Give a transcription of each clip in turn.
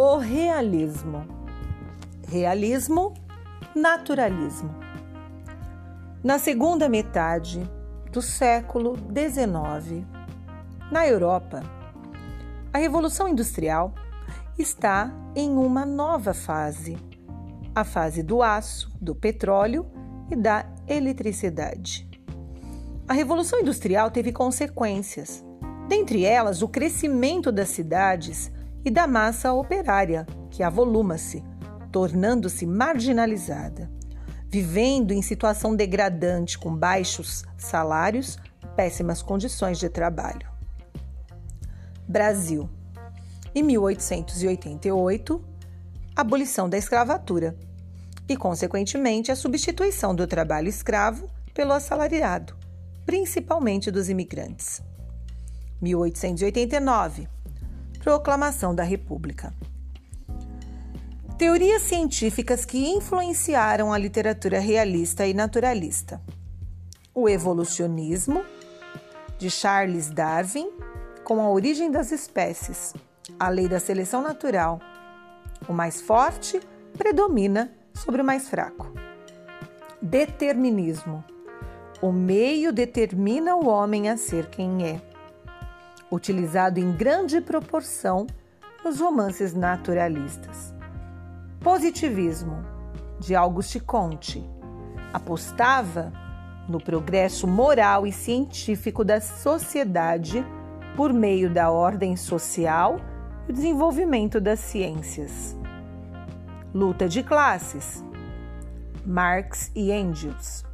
O realismo. Realismo, naturalismo. Na segunda metade do século XIX, na Europa, a Revolução Industrial está em uma nova fase, a fase do aço, do petróleo e da eletricidade. A Revolução Industrial teve consequências, dentre elas o crescimento das cidades e da massa operária, que avoluma-se, tornando-se marginalizada, vivendo em situação degradante com baixos salários, péssimas condições de trabalho. Brasil. Em 1888, abolição da escravatura e, consequentemente, a substituição do trabalho escravo pelo assalariado, principalmente dos imigrantes. 1889 Proclamação da República. Teorias científicas que influenciaram a literatura realista e naturalista. O evolucionismo, de Charles Darwin, com a origem das espécies, a lei da seleção natural. O mais forte predomina sobre o mais fraco. Determinismo. O meio determina o homem a ser quem é utilizado em grande proporção nos romances naturalistas. Positivismo, de Auguste Comte, apostava no progresso moral e científico da sociedade por meio da ordem social e o desenvolvimento das ciências. Luta de classes. Marx e Engels.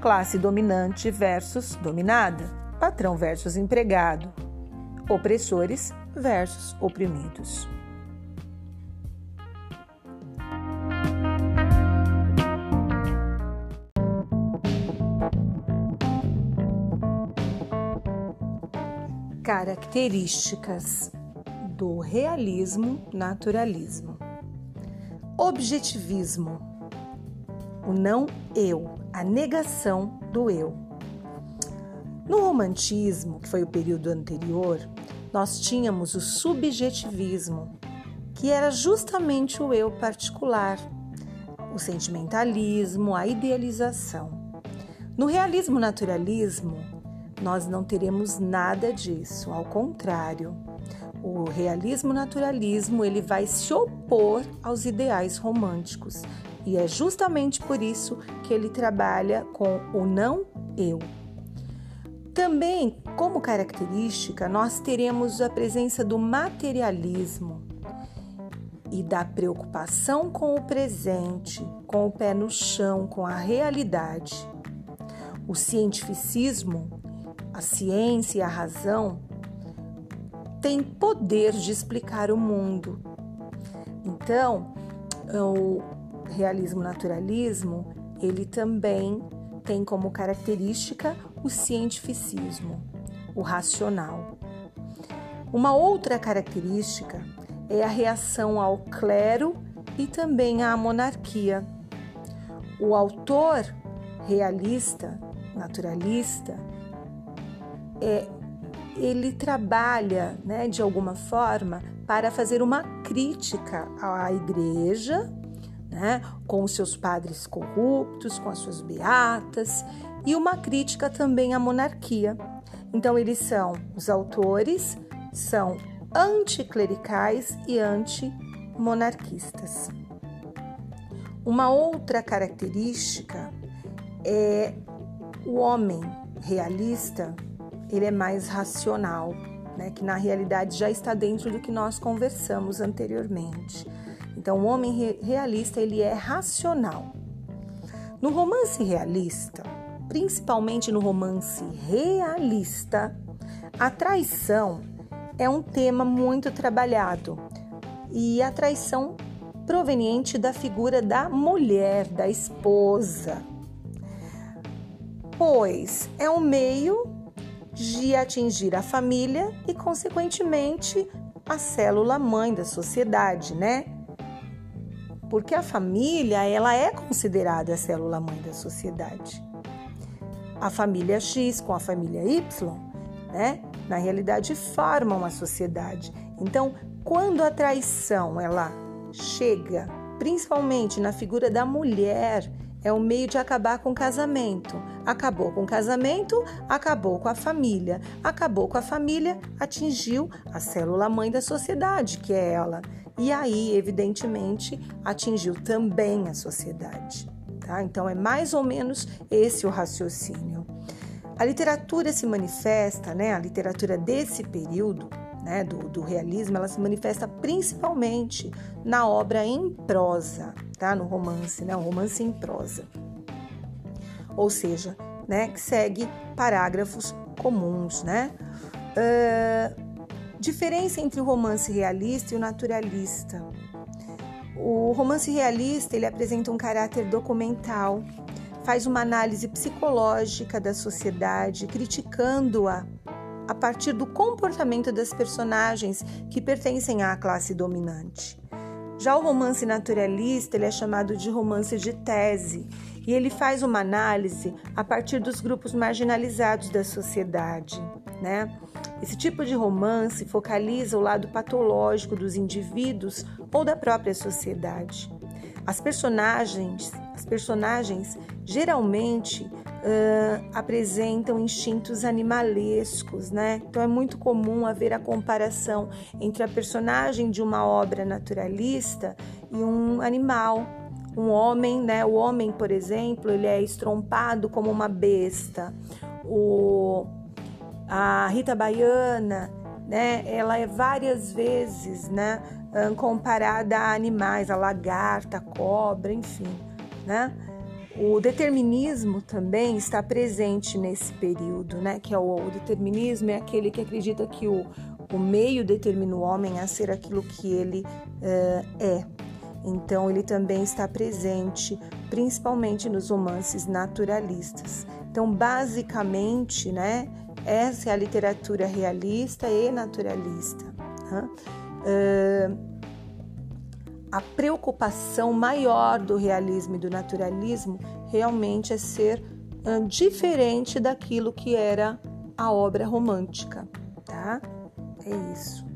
Classe dominante versus dominada. Patrão versus empregado opressores versus oprimidos. Características do realismo naturalismo. Objetivismo. O não eu, a negação do eu. No romantismo, que foi o período anterior, nós tínhamos o subjetivismo, que era justamente o eu particular, o sentimentalismo, a idealização. No realismo naturalismo, nós não teremos nada disso, ao contrário. O realismo naturalismo, ele vai se opor aos ideais românticos, e é justamente por isso que ele trabalha com o não eu. Também, como característica, nós teremos a presença do materialismo e da preocupação com o presente, com o pé no chão, com a realidade. O cientificismo, a ciência e a razão têm poder de explicar o mundo. Então, o realismo naturalismo, ele também tem como característica o cientificismo, o racional. Uma outra característica é a reação ao clero e também à monarquia. O autor realista, naturalista, é, ele trabalha, né, de alguma forma, para fazer uma crítica à igreja né, com os seus padres corruptos, com as suas beatas, e uma crítica também à monarquia. Então, eles são, os autores são anticlericais e antimonarquistas. Uma outra característica é o homem realista, ele é mais racional, né, que na realidade já está dentro do que nós conversamos anteriormente. Então, o homem realista ele é racional. No romance realista, principalmente no romance realista, a traição é um tema muito trabalhado e a traição proveniente da figura da mulher, da esposa, pois é um meio de atingir a família e, consequentemente, a célula mãe da sociedade, né? Porque a família ela é considerada a célula mãe da sociedade. A família X com a família Y, né, na realidade formam a sociedade. Então, quando a traição ela chega, principalmente na figura da mulher, é um meio de acabar com o casamento. Acabou com o casamento, acabou com a família. Acabou com a família, atingiu a célula mãe da sociedade, que é ela. E aí, evidentemente, atingiu também a sociedade. Tá? Então, é mais ou menos esse o raciocínio. A literatura se manifesta, né, a literatura desse período, né, do, do, realismo, ela se manifesta principalmente na obra em prosa, tá? no romance, né, o romance em prosa. Ou seja, né, que segue parágrafos comuns. Né? Uh, diferença entre o romance realista e o naturalista. O romance realista ele apresenta um caráter documental, faz uma análise psicológica da sociedade, criticando-a a partir do comportamento das personagens que pertencem à classe dominante. Já o romance naturalista ele é chamado de romance de tese e ele faz uma análise a partir dos grupos marginalizados da sociedade, né? Esse tipo de romance focaliza o lado patológico dos indivíduos ou da própria sociedade. As personagens, as personagens geralmente uh, apresentam instintos animalescos, né? Então é muito comum haver a comparação entre a personagem de uma obra naturalista e um animal. Um homem, né? O homem, por exemplo, ele é estrompado como uma besta. O a Rita Baiana, né, ela é várias vezes, né, comparada a animais, a lagarta, a cobra, enfim, né? O determinismo também está presente nesse período, né? Que é o, o determinismo é aquele que acredita que o, o meio determina o homem a ser aquilo que ele uh, é. Então ele também está presente, principalmente nos romances naturalistas. Então, basicamente, né? Essa é a literatura realista e naturalista. Né? Uh, a preocupação maior do realismo e do naturalismo realmente é ser uh, diferente daquilo que era a obra romântica, tá? É isso.